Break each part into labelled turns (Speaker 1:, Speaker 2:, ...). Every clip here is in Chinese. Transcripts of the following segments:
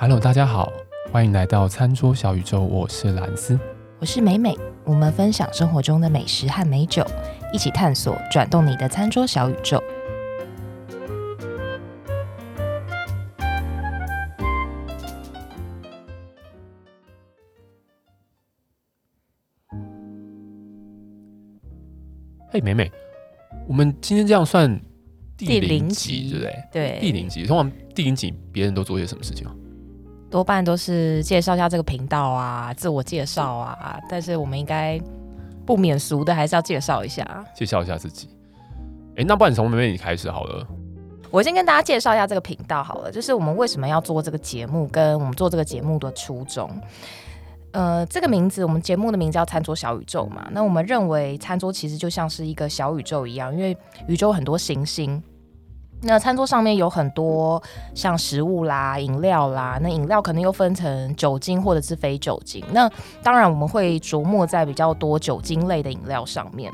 Speaker 1: Hello，大家好，欢迎来到餐桌小宇宙，我是兰斯，
Speaker 2: 我是美美，我们分享生活中的美食和美酒，一起探索转动你的餐桌小宇宙。
Speaker 1: 嘿，美美，我们今天这样算第零集，
Speaker 2: 第零集
Speaker 1: 对不对？
Speaker 2: 对，
Speaker 1: 第零集，通常第零集别人都做些什么事情啊？
Speaker 2: 多半都是介绍一下这个频道啊，自我介绍啊。但是我们应该不免俗的，还是要介绍一下，
Speaker 1: 介绍一下自己。哎，那不然从妹妹你开始好了。
Speaker 2: 我先跟大家介绍一下这个频道好了，就是我们为什么要做这个节目，跟我们做这个节目的初衷。呃，这个名字，我们节目的名字叫《餐桌小宇宙》嘛。那我们认为，餐桌其实就像是一个小宇宙一样，因为宇宙很多行星。那餐桌上面有很多像食物啦、饮料啦，那饮料可能又分成酒精或者是非酒精。那当然，我们会琢磨在比较多酒精类的饮料上面。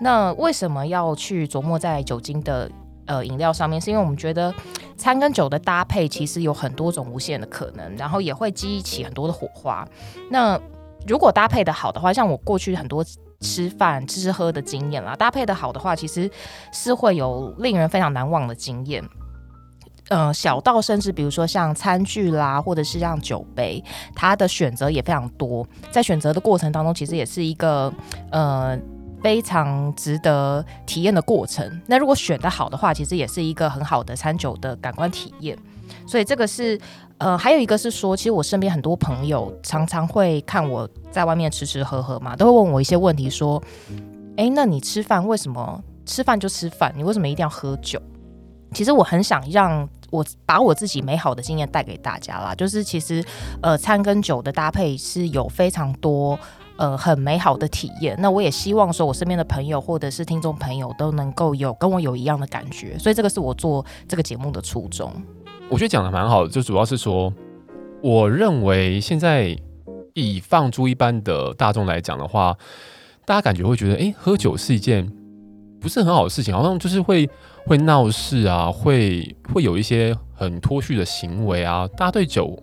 Speaker 2: 那为什么要去琢磨在酒精的？呃，饮料上面是因为我们觉得餐跟酒的搭配其实有很多种无限的可能，然后也会激起很多的火花。那如果搭配的好的话，像我过去很多吃饭吃喝的经验啦，搭配的好的话，其实是会有令人非常难忘的经验。呃，小到甚至比如说像餐具啦，或者是像酒杯，它的选择也非常多。在选择的过程当中，其实也是一个呃。非常值得体验的过程。那如果选得好的话，其实也是一个很好的餐酒的感官体验。所以这个是呃，还有一个是说，其实我身边很多朋友常常会看我在外面吃吃喝喝嘛，都会问我一些问题，说：“哎，那你吃饭为什么吃饭就吃饭？你为什么一定要喝酒？”其实我很想让我把我自己美好的经验带给大家啦，就是其实呃，餐跟酒的搭配是有非常多。呃，很美好的体验。那我也希望说，我身边的朋友或者是听众朋友都能够有跟我有一样的感觉。所以这个是我做这个节目的初衷。
Speaker 1: 我觉得讲的蛮好的，就主要是说，我认为现在以放诸一般的大众来讲的话，大家感觉会觉得，哎，喝酒是一件不是很好的事情，好像就是会会闹事啊，会会有一些很脱序的行为啊。大家对酒。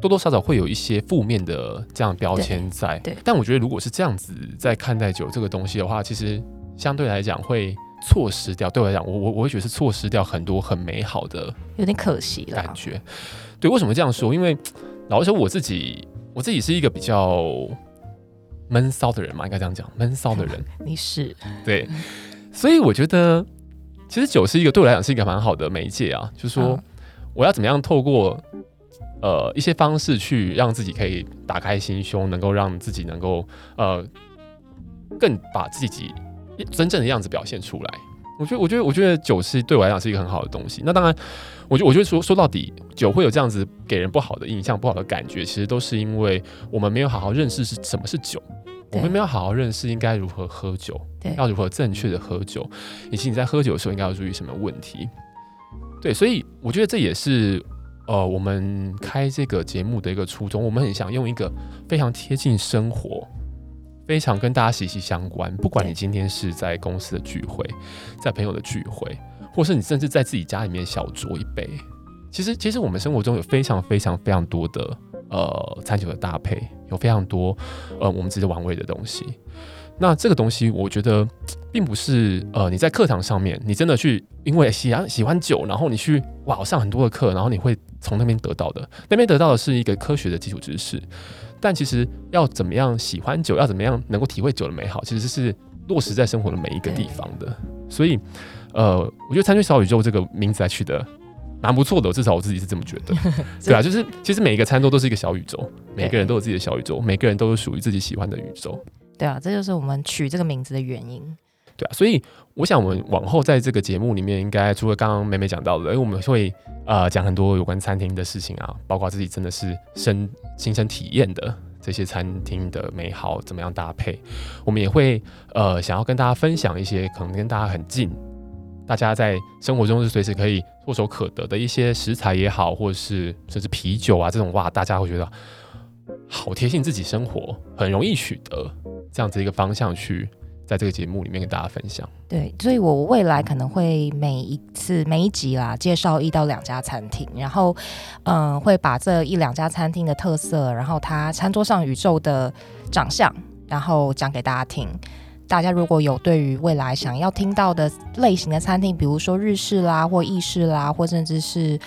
Speaker 1: 多多少少会有一些负面的这样标签在，
Speaker 2: 对。对，
Speaker 1: 但我觉得如果是这样子在看待酒这个东西的话，其实相对来讲会错失掉。对我来讲，我我我会觉得是错失掉很多很美好的，有点可惜了感觉。对，为什么这样说？因为老实说，我自己我自己是一个比较闷骚的人嘛，应该这样讲，闷骚的人。
Speaker 2: 你是
Speaker 1: 对，所以我觉得其实酒是一个对我来讲是一个蛮好的媒介啊，就是说我要怎么样透过。呃，一些方式去让自己可以打开心胸，能够让自己能够呃更把自己真正的样子表现出来。我觉得，我觉得，我觉得酒是对我来讲是一个很好的东西。那当然，我觉得，我觉得说说到底，酒会有这样子给人不好的印象、不好的感觉，其实都是因为我们没有好好认识是什么是酒，我们没有好好认识应该如何喝酒，要如何正确的喝酒，以及你在喝酒的时候应该要注意什么问题。对，所以我觉得这也是。呃，我们开这个节目的一个初衷，我们很想用一个非常贴近生活、非常跟大家息息相关。不管你今天是在公司的聚会，在朋友的聚会，或是你甚至在自己家里面小酌一杯，其实，其实我们生活中有非常非常非常多的呃餐酒的搭配，有非常多呃我们值得玩味的东西。那这个东西，我觉得并不是呃，你在课堂上面，你真的去因为喜欢喜欢酒，然后你去哇上很多的课，然后你会从那边得到的，那边得到的是一个科学的基础知识。但其实要怎么样喜欢酒，要怎么样能够体会酒的美好，其实是落实在生活的每一个地方的。所以，呃，我觉得“餐桌小宇宙”这个名字还取得蛮不错的，至少我自己是这么觉得。对啊，就是其实每一个餐桌都是一个小宇宙，每个人都有自己的小宇宙，每个人都有属于自己喜欢的宇宙。
Speaker 2: 对啊，这就是我们取这个名字的原因。
Speaker 1: 对，所以我想我们往后在这个节目里面，应该除了刚刚美美讲到的，因为我们会呃讲很多有关餐厅的事情啊，包括自己真的是身亲身体验的这些餐厅的美好，怎么样搭配。我们也会呃想要跟大家分享一些可能跟大家很近，大家在生活中是随时可以唾手可得的一些食材也好，或者是甚至啤酒啊这种哇，大家会觉得好贴近自己生活，很容易取得。这样子一个方向去在这个节目里面跟大家分享。
Speaker 2: 对，所以我未来可能会每一次每一集啦，介绍一到两家餐厅，然后嗯，会把这一两家餐厅的特色，然后它餐桌上宇宙的长相，然后讲给大家听。大家如果有对于未来想要听到的类型的餐厅，比如说日式啦，或意式啦，或甚至是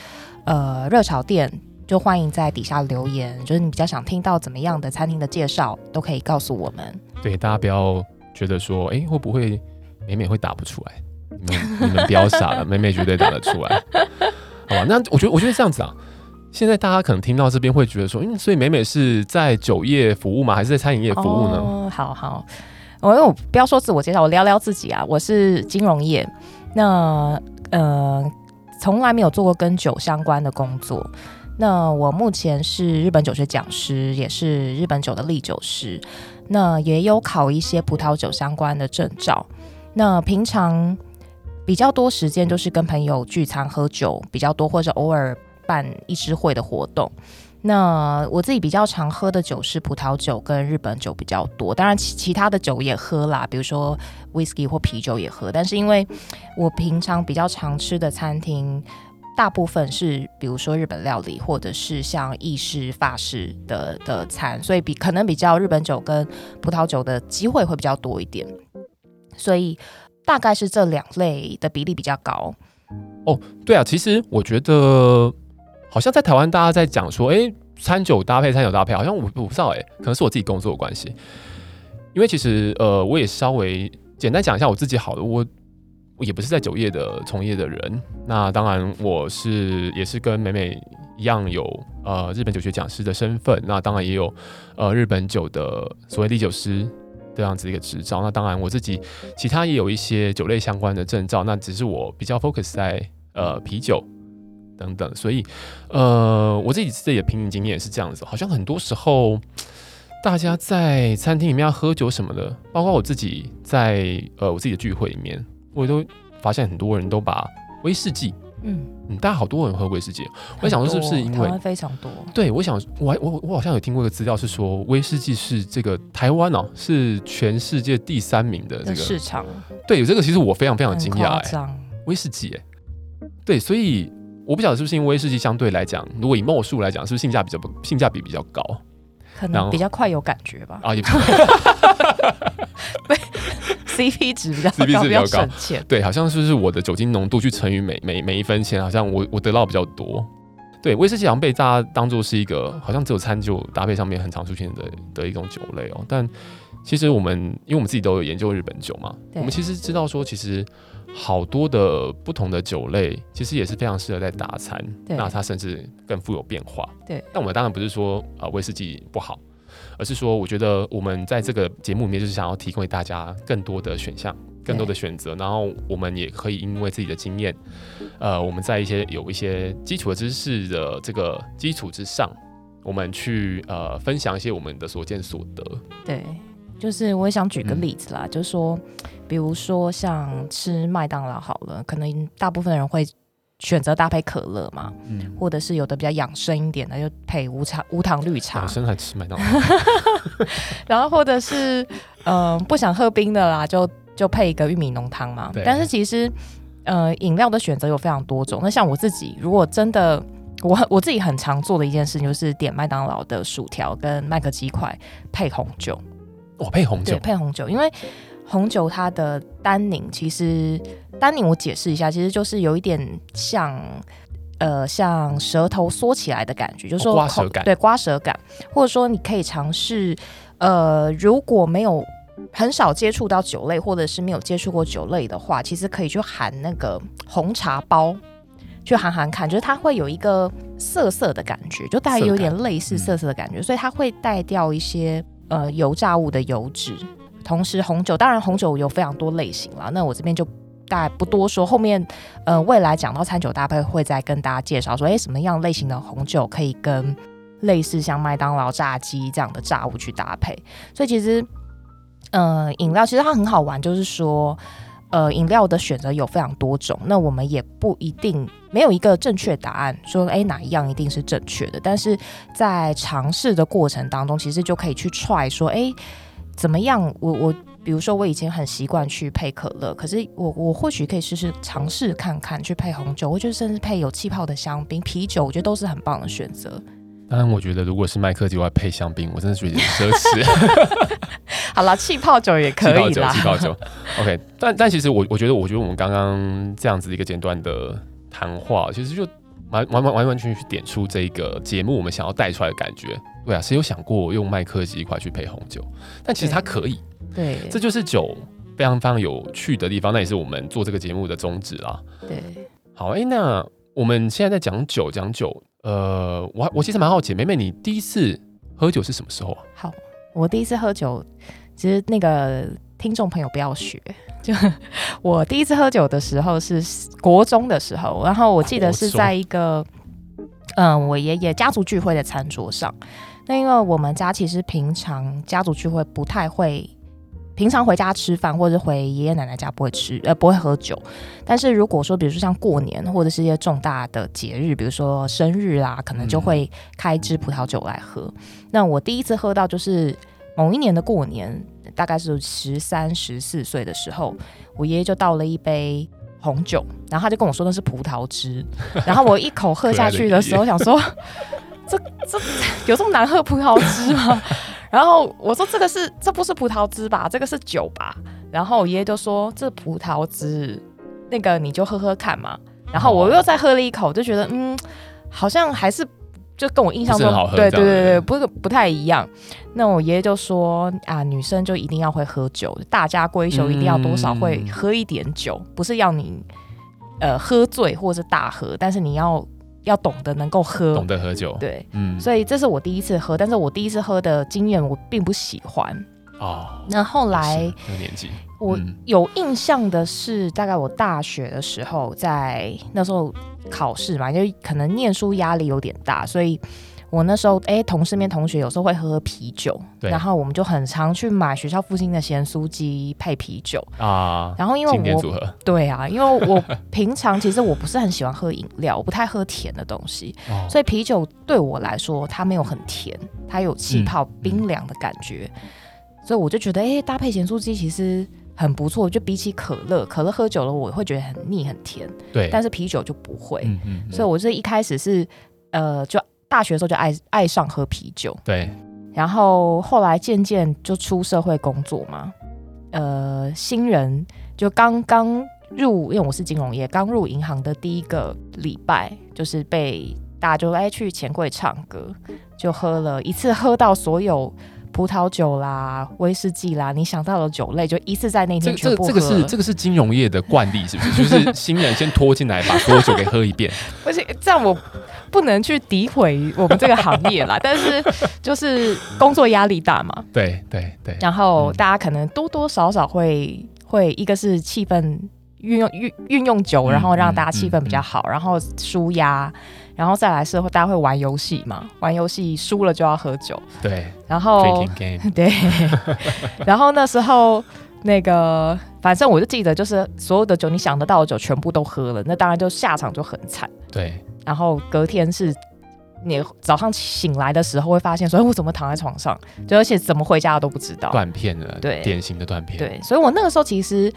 Speaker 2: 呃热炒店，就欢迎在底下留言。就是你比较想听到怎么样的餐厅的介绍，都可以告诉我们。
Speaker 1: 对，大家不要觉得说，哎，会不会美美会打不出来？你们你们不要傻了，美美绝对打得出来。好吧，那我觉得我觉得这样子啊，现在大家可能听到这边会觉得说，嗯，所以美美是在酒业服务吗？还是在餐饮业服务呢？
Speaker 2: 哦，好好。我不要说自我介绍，我聊聊自己啊。我是金融业，那呃，从来没有做过跟酒相关的工作。那我目前是日本酒学讲师，也是日本酒的唎酒师。那也有考一些葡萄酒相关的证照。那平常比较多时间都是跟朋友聚餐喝酒比较多，或者偶尔办一支会的活动。那我自己比较常喝的酒是葡萄酒跟日本酒比较多，当然其其他的酒也喝啦，比如说 whisky 或啤酒也喝。但是因为我平常比较常吃的餐厅，大部分是比如说日本料理，或者是像意式、法式的的餐，所以比可能比较日本酒跟葡萄酒的机会会比较多一点。所以大概是这两类的比例比较高。
Speaker 1: 哦，对啊，其实我觉得。好像在台湾，大家在讲说，哎、餐酒搭配，餐酒搭配，好像我我不知道、欸，哎，可能是我自己工作的关系。因为其实，呃，我也稍微简单讲一下我自己好了，我也不是在酒业的从业的人。那当然，我是也是跟美美一样有呃日本酒学讲师的身份。那当然也有呃日本酒的所谓唎酒师这样子一个执照。那当然我自己其他也有一些酒类相关的证照。那只是我比较 focus 在呃啤酒。等等，所以，呃，我自己自己的品饮经验也是这样子，好像很多时候，大家在餐厅里面要喝酒什么的，包括我自己在呃我自己的聚会里面，我都发现很多人都把威士忌，嗯嗯，大家好多人喝威士忌，我想说是不是因为
Speaker 2: 非常多？
Speaker 1: 对，我想我还我我好像有听过一个资料是说，威士忌是这个台湾哦，是全世界第三名的这个
Speaker 2: 市场。
Speaker 1: 对，这个其实我非常非常惊讶哎，威士忌哎，对，所以。我不晓得是不是因为威士忌相对来讲，如果以毫数来讲，是不是性价比较不性价比比较高？
Speaker 2: 可能比较快有感觉吧。啊，也对 ，CP 值比较高，CP 值比较高。
Speaker 1: 对，好像是不是我的酒精浓度去乘以每每每一分钱，好像我我得到比较多。对，威士忌好像被大家当做是一个好像只有餐酒搭配上面很常出现的的一种酒类哦。但其实我们因为我们自己都有研究日本酒嘛，我们其实知道说其实。好多的不同的酒类，其实也是非常适合在大餐。那它甚至更富有变化。
Speaker 2: 对。
Speaker 1: 但我们当然不是说啊、呃、威士忌不好，而是说我觉得我们在这个节目里面就是想要提供给大家更多的选项、更多的选择，然后我们也可以因为自己的经验，呃，我们在一些有一些基础的知识的这个基础之上，我们去呃分享一些我们的所见所得。
Speaker 2: 对。就是我也想举个例子啦，嗯、就是说，比如说像吃麦当劳好了，可能大部分人会选择搭配可乐嘛，嗯，或者是有的比较养生一点的，就配无茶无糖绿茶。
Speaker 1: 养生还吃麦当劳，
Speaker 2: 然后或者是嗯、呃、不想喝冰的啦，就就配一个玉米浓汤嘛。但是其实呃饮料的选择有非常多种。那像我自己，如果真的我我自己很常做的一件事情，就是点麦当劳的薯条跟麦克鸡块配红酒。
Speaker 1: 我、哦、配红酒，
Speaker 2: 对，配红酒，因为红酒它的单宁，其实单宁我解释一下，其实就是有一点像，呃，像舌头缩起来的感觉，就是说
Speaker 1: 刮舌感，
Speaker 2: 对，刮舌感，或者说你可以尝试，呃，如果没有很少接触到酒类，或者是没有接触过酒类的话，其实可以去含那个红茶包，去含含看，就是它会有一个涩涩的感觉，就大概有点类似涩涩的感觉，嗯、所以它会带掉一些。呃，油炸物的油脂，同时红酒，当然红酒有非常多类型了。那我这边就大概不多说，后面呃未来讲到餐酒搭配会再跟大家介绍说，哎，什么样类型的红酒可以跟类似像麦当劳炸鸡这样的炸物去搭配。所以其实，呃，饮料其实它很好玩，就是说，呃，饮料的选择有非常多种。那我们也不一定没有一个正确答案，说哎哪一样一定是正确的。但是在尝试的过程当中，其实就可以去 try 说，哎，怎么样？我我比如说我以前很习惯去配可乐，可是我我或许可以试试尝试看看去配红酒，我觉得甚至配有气泡的香槟、啤酒，我觉得都是很棒的选择。
Speaker 1: 当然，我觉得如果是麦克鸡块配香槟，我真的觉得奢侈。
Speaker 2: 好了，气泡酒也可以啦。
Speaker 1: 气泡酒，OK 但。但但其实我我觉得，我觉得我们刚刚这样子的一个简短的谈话，其实就完完完完完全全去点出这个节目我们想要带出来的感觉。对啊，谁有想过用麦克鸡块去配红酒？但其实它可以。
Speaker 2: 对，
Speaker 1: 这就是酒非常非常有趣的地方。那也是我们做这个节目的宗旨啦。
Speaker 2: 对，
Speaker 1: 好，哎、欸，那我们现在在讲酒，讲酒。呃，我我其实蛮好奇，妹妹，你第一次喝酒是什么时候啊？
Speaker 2: 好，我第一次喝酒，其实那个听众朋友不要学，就我第一次喝酒的时候是国中的时候，然后我记得是在一个嗯，我爷爷家族聚会的餐桌上。那因为我们家其实平常家族聚会不太会。平常回家吃饭或者回爷爷奶奶家不会吃，呃，不会喝酒。但是如果说，比如说像过年或者是一些重大的节日，比如说生日啦，可能就会开支葡萄酒来喝。嗯。那我第一次喝到就是某一年的过年，大概是十三、十四岁的时候，我爷爷就倒了一杯红酒，然后他就跟我说那是葡萄汁，然后我一口喝下去的时候，想说这这有这么难喝葡萄汁吗？然后我说：“这个是，这不是葡萄汁吧？这个是酒吧？”然后我爷爷就说：“这葡萄汁，那个你就喝喝看嘛。”然后我又再喝了一口，就觉得嗯，好像还是就跟我印象中对对对对，不不太一样。那我爷爷就说：“啊，女生就一定要会喝酒，大家闺秀一定要多少会喝一点酒，嗯、不是要你呃喝醉或是大喝，但是你要。”要懂得能够喝，
Speaker 1: 懂得喝酒，
Speaker 2: 对，嗯，所以这是我第一次喝，但是我第一次喝的经验我并不喜欢
Speaker 1: 哦。
Speaker 2: 那后来，
Speaker 1: 那个年纪，
Speaker 2: 我有印象的是，大概我大学的时候，在那时候考试嘛，就可能念书压力有点大，所以。我那时候哎、欸，同事面同学有时候会喝喝啤酒，然后我们就很常去买学校附近的咸酥鸡配啤酒啊。然后因为我对啊，因为我平常其实我不是很喜欢喝饮料，我不太喝甜的东西，哦、所以啤酒对我来说它没有很甜，它有气泡冰凉的感觉，所以我就觉得哎、欸，搭配咸酥鸡其实很不错。就比起可乐，可乐喝久了我会觉得很腻很甜，对，但是啤酒就不会。嗯嗯嗯、所以我是一开始是呃就。大学的时候就爱爱上喝啤酒，
Speaker 1: 对，
Speaker 2: 然后后来渐渐就出社会工作嘛，呃，新人就刚刚入，因为我是金融业，刚入银行的第一个礼拜，就是被大家就哎去钱柜唱歌，就喝了一次，喝到所有。葡萄酒啦，威士忌啦，你想到的酒类就一次在那天全部喝。
Speaker 1: 这个、这个是这个是金融业的惯例，是不是？就是新人先拖进来，把所有酒给喝一遍。
Speaker 2: 而且这样我不能去诋毁我们这个行业啦，但是就是工作压力大嘛。
Speaker 1: 对对对。
Speaker 2: 然后大家可能多多少少会会一个是气氛运用运运用酒，然后让大家气氛比较好，嗯嗯嗯、然后舒压。然后再来是会大家会玩游戏嘛，玩游戏输了就要喝酒。
Speaker 1: 对，
Speaker 2: 然后 对，然后那时候那个反正我就记得，就是所有的酒你想得到的酒全部都喝了，那当然就下场就很惨。
Speaker 1: 对，
Speaker 2: 然后隔天是你早上醒来的时候会发现说，哎，我怎么躺在床上？就而且怎么回家都不知道。
Speaker 1: 断片了，对，典型的断片。
Speaker 2: 对，所以我那个时候其实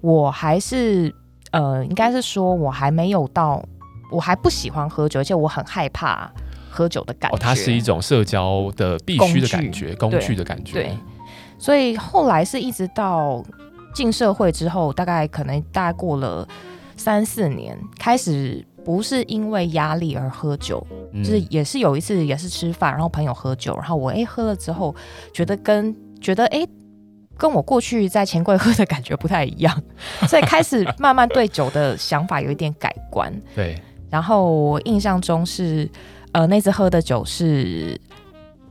Speaker 2: 我还是呃，应该是说我还没有到。我还不喜欢喝酒，而且我很害怕喝酒的感觉。哦，
Speaker 1: 它是一种社交的必须的感觉，工具，的感觉。
Speaker 2: 对，所以后来是一直到进社会之后，大概可能大概过了三四年，开始不是因为压力而喝酒，嗯，就是也是有一次也是吃饭，然后朋友喝酒，然后我哎、欸、喝了之后，觉得跟觉得哎、欸、跟我过去在钱柜喝的感觉不太一样，所以开始慢慢对酒的想法有一点改观。
Speaker 1: 对。
Speaker 2: 然后我印象中是，呃，那次喝的酒是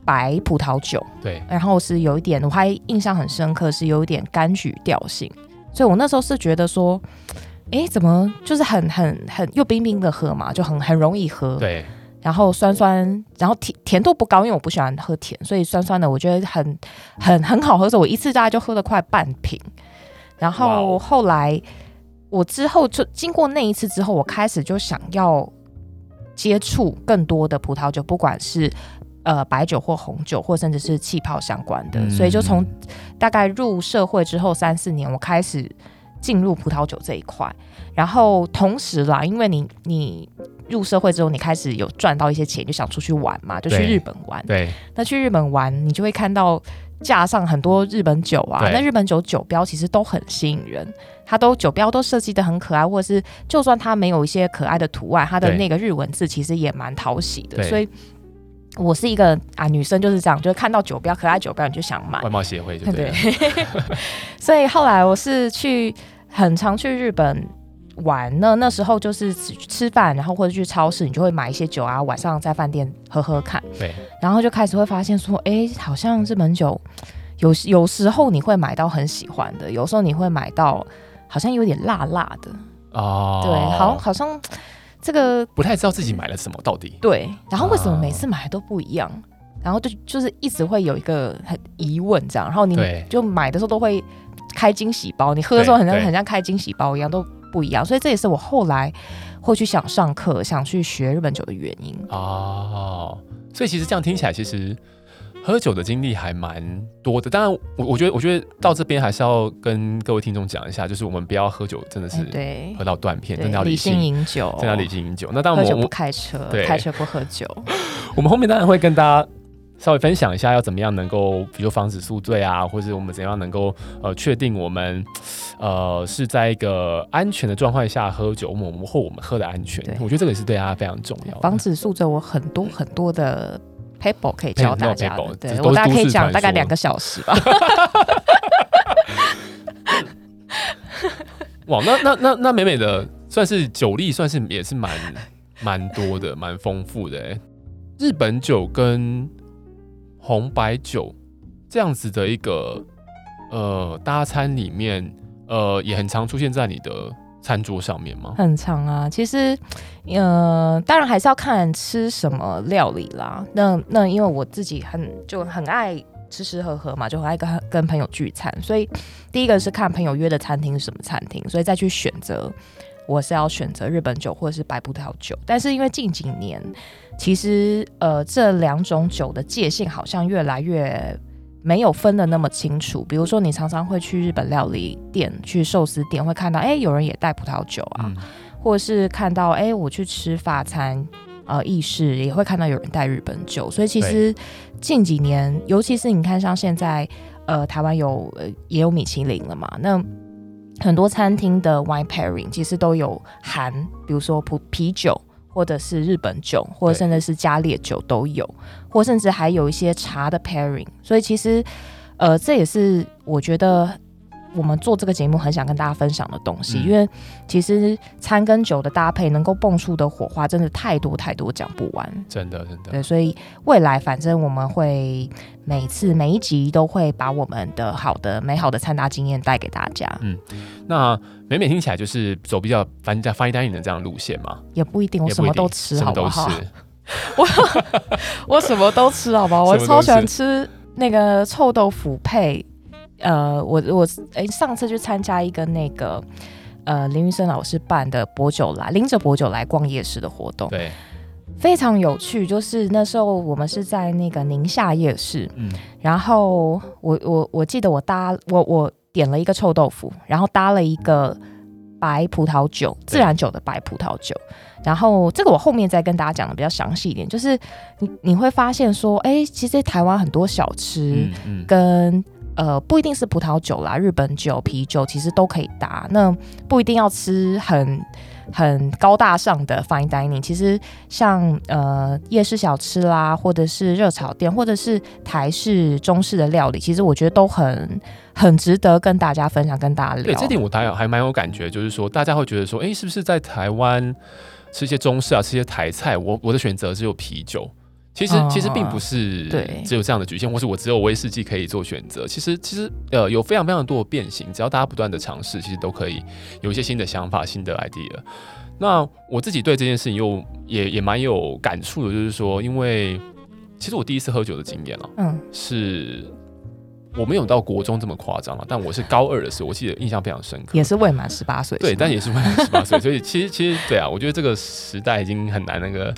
Speaker 2: 白葡萄酒，
Speaker 1: 对，
Speaker 2: 然后是有一点，我还印象很深刻，是有一点柑橘调性，所以我那时候是觉得说，哎，怎么就是很很很又冰冰的喝嘛，就很很容易喝，
Speaker 1: 对，
Speaker 2: 然后酸酸，然后甜甜度不高，因为我不喜欢喝甜，所以酸酸的我觉得很很很好喝，所以我一次大概就喝了快半瓶，然后后来。我之后就经过那一次之后，我开始就想要接触更多的葡萄酒，不管是呃白酒或红酒，或甚至是气泡相关的。
Speaker 1: 嗯、
Speaker 2: 所以就从大概入社会之后三四年，我开始进入葡萄酒这一块。然后同时啦，因为你你入社会之后，你开始有赚到一些钱，就想出去玩嘛，就去日本玩。
Speaker 1: 对，对
Speaker 2: 那去日本玩，你就会看到。架上很多日本酒啊，那日本酒酒标其实都很吸引人，它都酒标都设计的很可爱，或者是就算它没有一些可爱的图案，它的那个日文字其实也蛮讨喜的。所以，我是一个啊女生就是这样，就是看到酒标可爱酒标你就想买。
Speaker 1: 外贸协会对，对。
Speaker 2: 所以后来我是去很常去日本。玩呢，那时候就是吃吃饭，然后或者去超市，你就会买一些酒啊，晚上在饭店喝喝看。
Speaker 1: 对，
Speaker 2: 然后就开始会发现说，哎，好像日本酒有有时候你会买到很喜欢的，有时候你会买到好像有点辣辣的
Speaker 1: 哦。
Speaker 2: 对，好，好像这个
Speaker 1: 不太知道自己买了什么到底。
Speaker 2: 对，然后为什么每次买都不一样？哦、然后就就是一直会有一个很疑问这样，然后你就买的时候都会开惊喜包，你喝的时候很像很像开惊喜包一样都。不一样，所以这也是我后来会去想上课、想去学日本酒的原因
Speaker 1: 哦。所以其实这样听起来，其实喝酒的经历还蛮多的。当然，我我觉得，我觉得到这边还是要跟各位听众讲一下，就是我们不要喝酒，真的是对喝到断片，真的要理性
Speaker 2: 饮酒，
Speaker 1: 真的要理性饮酒。那当然，我们
Speaker 2: 不开车，开车不喝酒。
Speaker 1: 我们后面当然会跟大家。稍微分享一下要怎么样能够，比如防止宿醉啊，或者我们怎样能够呃确定我们呃是在一个安全的状况下喝酒，我们或我们喝的安全。我觉得这个也是对大家非常重要。
Speaker 2: 防止宿醉，我很多很多的 paper 可以教大家的，对，
Speaker 1: 对
Speaker 2: 我大概可以讲大概两个小时吧。
Speaker 1: 哇，那那那那美美的算是酒力，算是也是蛮蛮多的，蛮丰富的。日本酒跟红白酒这样子的一个呃搭餐里面，呃也很常出现在你的餐桌上面吗？
Speaker 2: 很常啊，其实呃当然还是要看吃什么料理啦。那那因为我自己很就很爱吃吃喝喝嘛，就很爱跟跟朋友聚餐，所以第一个是看朋友约的餐厅是什么餐厅，所以再去选择。我是要选择日本酒或者是白葡萄酒，但是因为近几年，其实呃这两种酒的界限好像越来越没有分的那么清楚。比如说，你常常会去日本料理店、去寿司店，会看到哎、欸、有人也带葡萄酒啊，嗯、或者是看到哎、欸、我去吃法餐呃意式也会看到有人带日本酒。所以其实近几年，尤其是你看像现在呃台湾有呃也有米其林了嘛，那。很多餐厅的 wine pairing 其实都有含，比如说葡啤酒，或者是日本酒，或者甚至是加烈酒都有，或甚至还有一些茶的 pairing。所以其实，呃，这也是我觉得。我们做这个节目很想跟大家分享的东西，嗯、因为其实餐跟酒的搭配能够蹦出的火花真的太多太多，讲不完。
Speaker 1: 真的真的。
Speaker 2: 对，所以未来反正我们会每次每一集都会把我们的好的美好的餐搭经验带给大家。
Speaker 1: 嗯，那美美听起来就是走比较 fine dining 的这样路线嘛？
Speaker 2: 也不一定，我什么都吃，好不好？我我什么都吃，好不好？我超喜欢吃那个臭豆腐配。呃，我我哎、欸，上次去参加一个那个呃林云生老师办的薄酒来，拎着薄酒来逛夜市的活动，
Speaker 1: 对，
Speaker 2: 非常有趣。就是那时候我们是在那个宁夏夜市，嗯，然后我我我记得我搭我我点了一个臭豆腐，然后搭了一个白葡萄酒，自然酒的白葡萄酒，然后这个我后面再跟大家讲的比较详细一点，就是你你会发现说，哎、欸，其实台湾很多小吃跟、呃，不一定是葡萄酒啦，日本酒、啤酒其实都可以搭。那不一定要吃很很高大上的 fine dining，其实像呃夜市小吃啦，或者是热炒店，或者是台式、中式的料理，其实我觉得都很很值得跟大家分享，跟大家聊。
Speaker 1: 对，这点我还还蛮有感觉，就是说大家会觉得说，哎，是不是在台湾吃一些中式啊，吃一些台菜，我我的选择只有啤酒。其实其实并不是只有这样的局限，或是我只有威士忌可以做选择。其实其实呃有非常非常多的变形，只要大家不断的尝试，其实都可以有一些新的想法、新的 idea。那我自己对这件事情又也也蛮有感触的，就是说，因为其实我第一次喝酒的经验啊，嗯，是我没有到国中这么夸张了，但我是高二的时候，我记得印象非常深刻，
Speaker 2: 也是未满十八岁，
Speaker 1: 对，但也是未满十八岁，所以其实其实对啊，我觉得这个时代已经很难那个。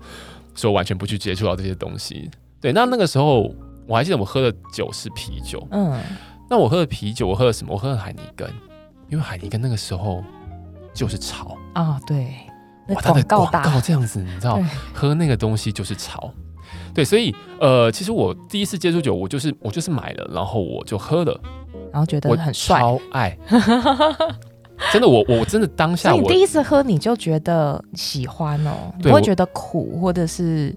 Speaker 1: 说完全不去接触到这些东西，对，那那个时候我还记得我喝的酒是啤酒。嗯，那我喝的啤酒，我喝的什么？我喝的海尼根，因为海尼根那个时候就是潮
Speaker 2: 啊。对，
Speaker 1: 哇，它的广告这样子，你知道，喝那个东西就是潮。对，所以呃，其实我第一次接触酒，我就是我就是买了，然后我就喝了，
Speaker 2: 然后觉得很帅，
Speaker 1: 超爱。真的，我我真的当下，
Speaker 2: 你第一次喝你就觉得喜欢哦，你不会觉得苦或者是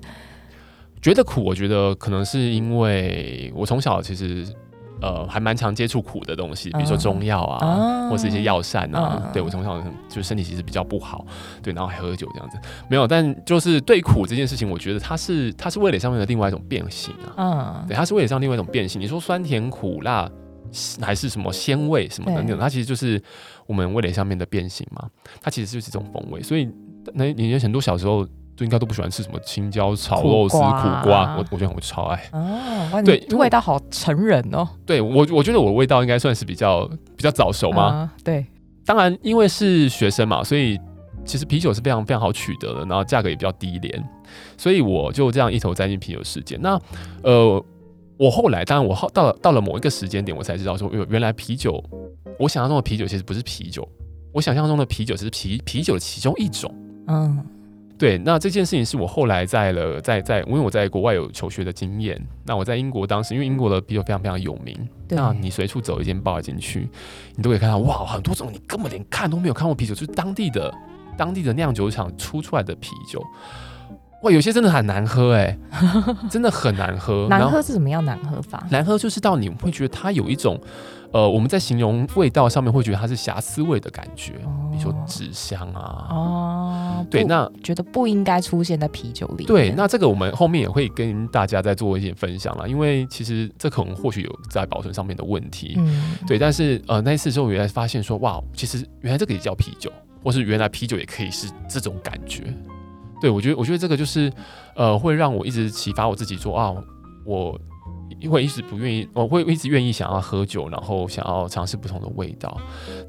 Speaker 1: 觉得苦？我觉得可能是因为我从小其实呃还蛮常接触苦的东西，比如说中药啊，啊或是一些药膳啊。嗯、对我从小就身体其实比较不好，对，然后还喝酒这样子，没有。但就是对苦这件事情，我觉得它是它是味蕾上面的另外一种变形啊，嗯，对，它是味蕾上另外一种变形。你说酸甜苦辣。还是什么鲜味什么等等，它其实就是我们味蕾上面的变形嘛。它其实就是一种风味，所以那你很多小时候就应该都不喜欢吃什么青椒炒肉丝、苦瓜，我我觉得我超爱
Speaker 2: 哦。对，味道好成人哦。
Speaker 1: 对我，我觉得我的味道应该算是比较比较早熟嘛。
Speaker 2: 对，
Speaker 1: 当然因为是学生嘛，所以其实啤酒是非常非常好取得的，然后价格也比较低廉，所以我就这样一头栽进啤酒世界。那呃。我后来，当然我后到了到了某一个时间点，我才知道说，原来啤酒，我想象中的啤酒其实不是啤酒，我想象中的啤酒是啤啤酒的其中一种。嗯，对。那这件事情是我后来在了在在，因为我在国外有求学的经验。那我在英国当时，因为英国的啤酒非常非常有名，对那你随处走一间 bar 进去，你都可以看到哇，很多种你根本连看都没有看过啤酒，就是当地的当地的酿酒厂出出来的啤酒。哇，有些真的很难喝哎，真的很难喝。
Speaker 2: 难喝是怎么样难喝法？
Speaker 1: 难喝就是到你会觉得它有一种，呃，我们在形容味道上面会觉得它是瑕疵味的感觉，哦、比如说纸箱啊。哦，对，那
Speaker 2: 觉得不应该出现在啤酒里。
Speaker 1: 对，那这个我们后面也会跟大家再做一点分享了，因为其实这可能或许有在保存上面的问题。嗯，对，但是呃那一次之后，原来发现说，哇，其实原来这个也叫啤酒，或是原来啤酒也可以是这种感觉。对，我觉得，我觉得这个就是，呃，会让我一直启发我自己说啊，我会一直不愿意，我会一直愿意想要喝酒，然后想要尝试不同的味道。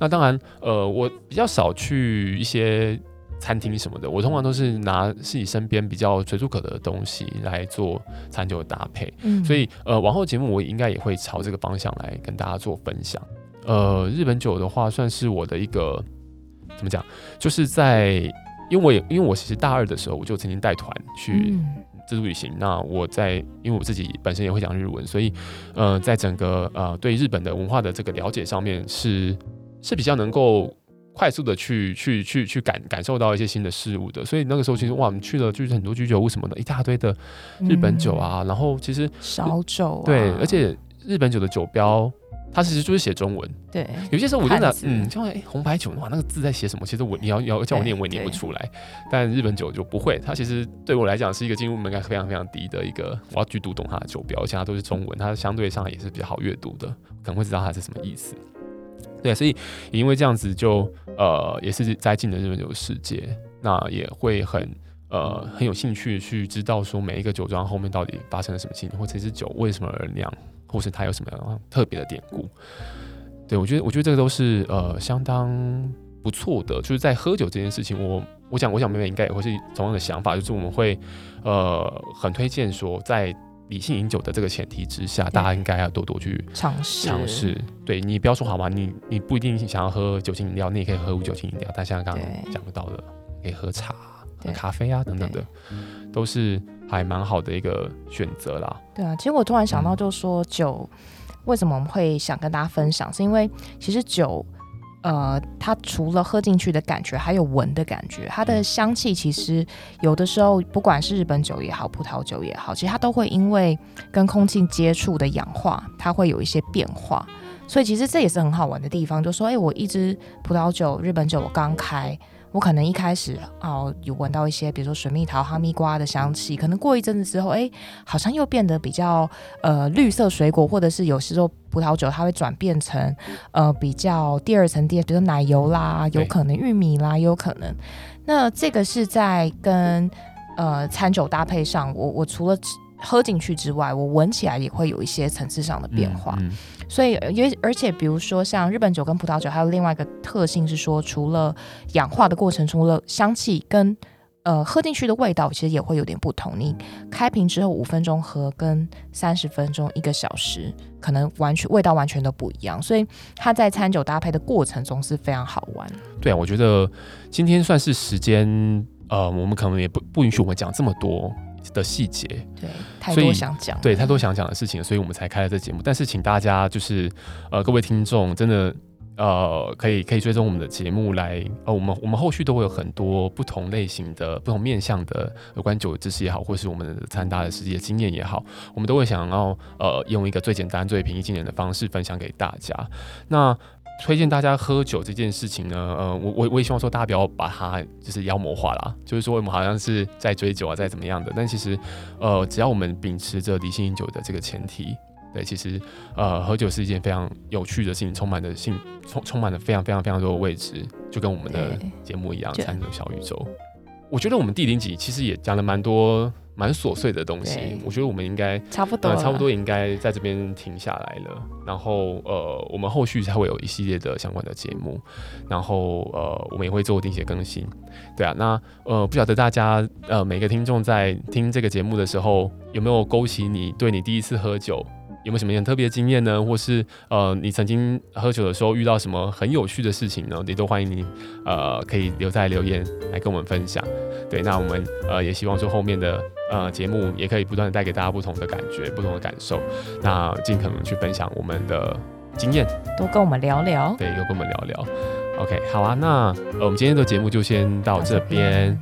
Speaker 1: 那当然，呃，我比较少去一些餐厅什么的，我通常都是拿自己身边比较随处可得的东西来做餐酒的搭配。嗯，所以，呃，往后节目我应该也会朝这个方向来跟大家做分享。呃，日本酒的话，算是我的一个怎么讲，就是在。因为我也因为我其实大二的时候我就曾经带团去自助旅行，嗯、那我在因为我自己本身也会讲日文，所以呃在整个呃对日本的文化的这个了解上面是是比较能够快速的去去去去感感受到一些新的事物的，所以那个时候其实哇我们去了就是很多居酒屋什么的，一大堆的日本酒啊，嗯、然后其实
Speaker 2: 烧酒、啊、
Speaker 1: 对，而且日本酒的酒标。它其实就是写中文，
Speaker 2: 对。
Speaker 1: 有些时候我真的，嗯，就哎，红白酒哇，那个字在写什么？其实我你要要叫我念，我也念不出来。但日本酒就不会，它其实对我来讲是一个进入门槛非常非常低的一个，我要去读懂它的酒标，而且它都是中文，它相对上也是比较好阅读的，可能会知道它是什么意思。对，所以也因为这样子就，就呃，也是在进了日本酒的世界，那也会很呃很有兴趣去知道说每一个酒庄后面到底发生了什么情况，或这支酒为什么而酿。或是它有什么样特别的典故？对，我觉得，我觉得这个都是呃相当不错的。就是在喝酒这件事情，我我想，我想妹妹应该也会是同样的想法，就是我们会呃很推荐说，在理性饮酒的这个前提之下，大家应该要多多去尝试尝试。对，你不要说好吗？你你不一定想要喝酒精饮料，你也可以喝无酒精饮料。但像刚刚讲到的，可以喝茶、喝咖啡啊等等的，都是。还蛮好的一个选择啦。
Speaker 2: 对啊，其实我突然想到，就是说酒为什么我们会想跟大家分享，是因为其实酒，呃，它除了喝进去的感觉，还有闻的感觉。它的香气其实有的时候，不管是日本酒也好，葡萄酒也好，其实它都会因为跟空气接触的氧化，它会有一些变化。所以其实这也是很好玩的地方，就说，哎，我一支葡萄酒、日本酒我刚开。我可能一开始哦有闻到一些，比如说水蜜桃、哈密瓜的香气，可能过一阵子之后，哎，好像又变得比较呃绿色水果，或者是有时候葡萄酒它会转变成呃比较第二层第二，比如说奶油啦，有可能玉米啦，也有可能。那这个是在跟呃餐酒搭配上，我我除了喝进去之外，我闻起来也会有一些层次上的变化。嗯嗯所以，因为而且，比如说像日本酒跟葡萄酒，还有另外一个特性是说，除了氧化的过程，除了香气跟呃，喝进去的味道其实也会有点不同。你开瓶之后五分钟喝，跟三十分钟、一个小时，可能完全味道完全都不一样。所以它在餐酒搭配的过程中是非常好玩。
Speaker 1: 对啊，我觉得今天算是时间，呃，我们可能也不不允许我们讲这么多的细节。
Speaker 2: 对，太多想讲。
Speaker 1: 对，太多想讲的事情，所以我们才开了这节目。但是请大家就是，呃，各位听众，真的。呃，可以可以追踪我们的节目来，呃，我们我们后续都会有很多不同类型的、不同面向的有关酒的知识也好，或是我们的餐搭的实际的经验也好，我们都会想要呃用一个最简单、最平易近人的方式分享给大家。那推荐大家喝酒这件事情呢，呃，我我我也希望说大家不要把它就是妖魔化啦，就是说我们好像是在追酒啊，在怎么样的，但其实呃，只要我们秉持着理性饮酒的这个前提。对，其实，呃，喝酒是一件非常有趣的事情，充满了性，充充满了非常非常非常多的未知，就跟我们的节目一样，餐酒小宇宙。我觉得我们第零集其实也讲了蛮多蛮琐碎的东西，我觉得我们应该
Speaker 2: 差不多，
Speaker 1: 差不多应该在这边停下来了。然后，呃，我们后续才会有一系列的相关的节目，然后，呃，我们也会做定期更新。对啊，那呃，不晓得大家呃每个听众在听这个节目的时候，有没有勾起你对你第一次喝酒？有没有什么很特别的经验呢？或是呃，你曾经喝酒的时候遇到什么很有趣的事情呢？也都欢迎你呃，可以留在留言来跟我们分享。对，那我们呃也希望说后面的呃节目也可以不断的带给大家不同的感觉、不同的感受。那尽可能去分享我们的经验，
Speaker 2: 多跟我们聊聊。
Speaker 1: 对，多跟我们聊聊。OK，好啊，那呃我们今天的节目就先到这边。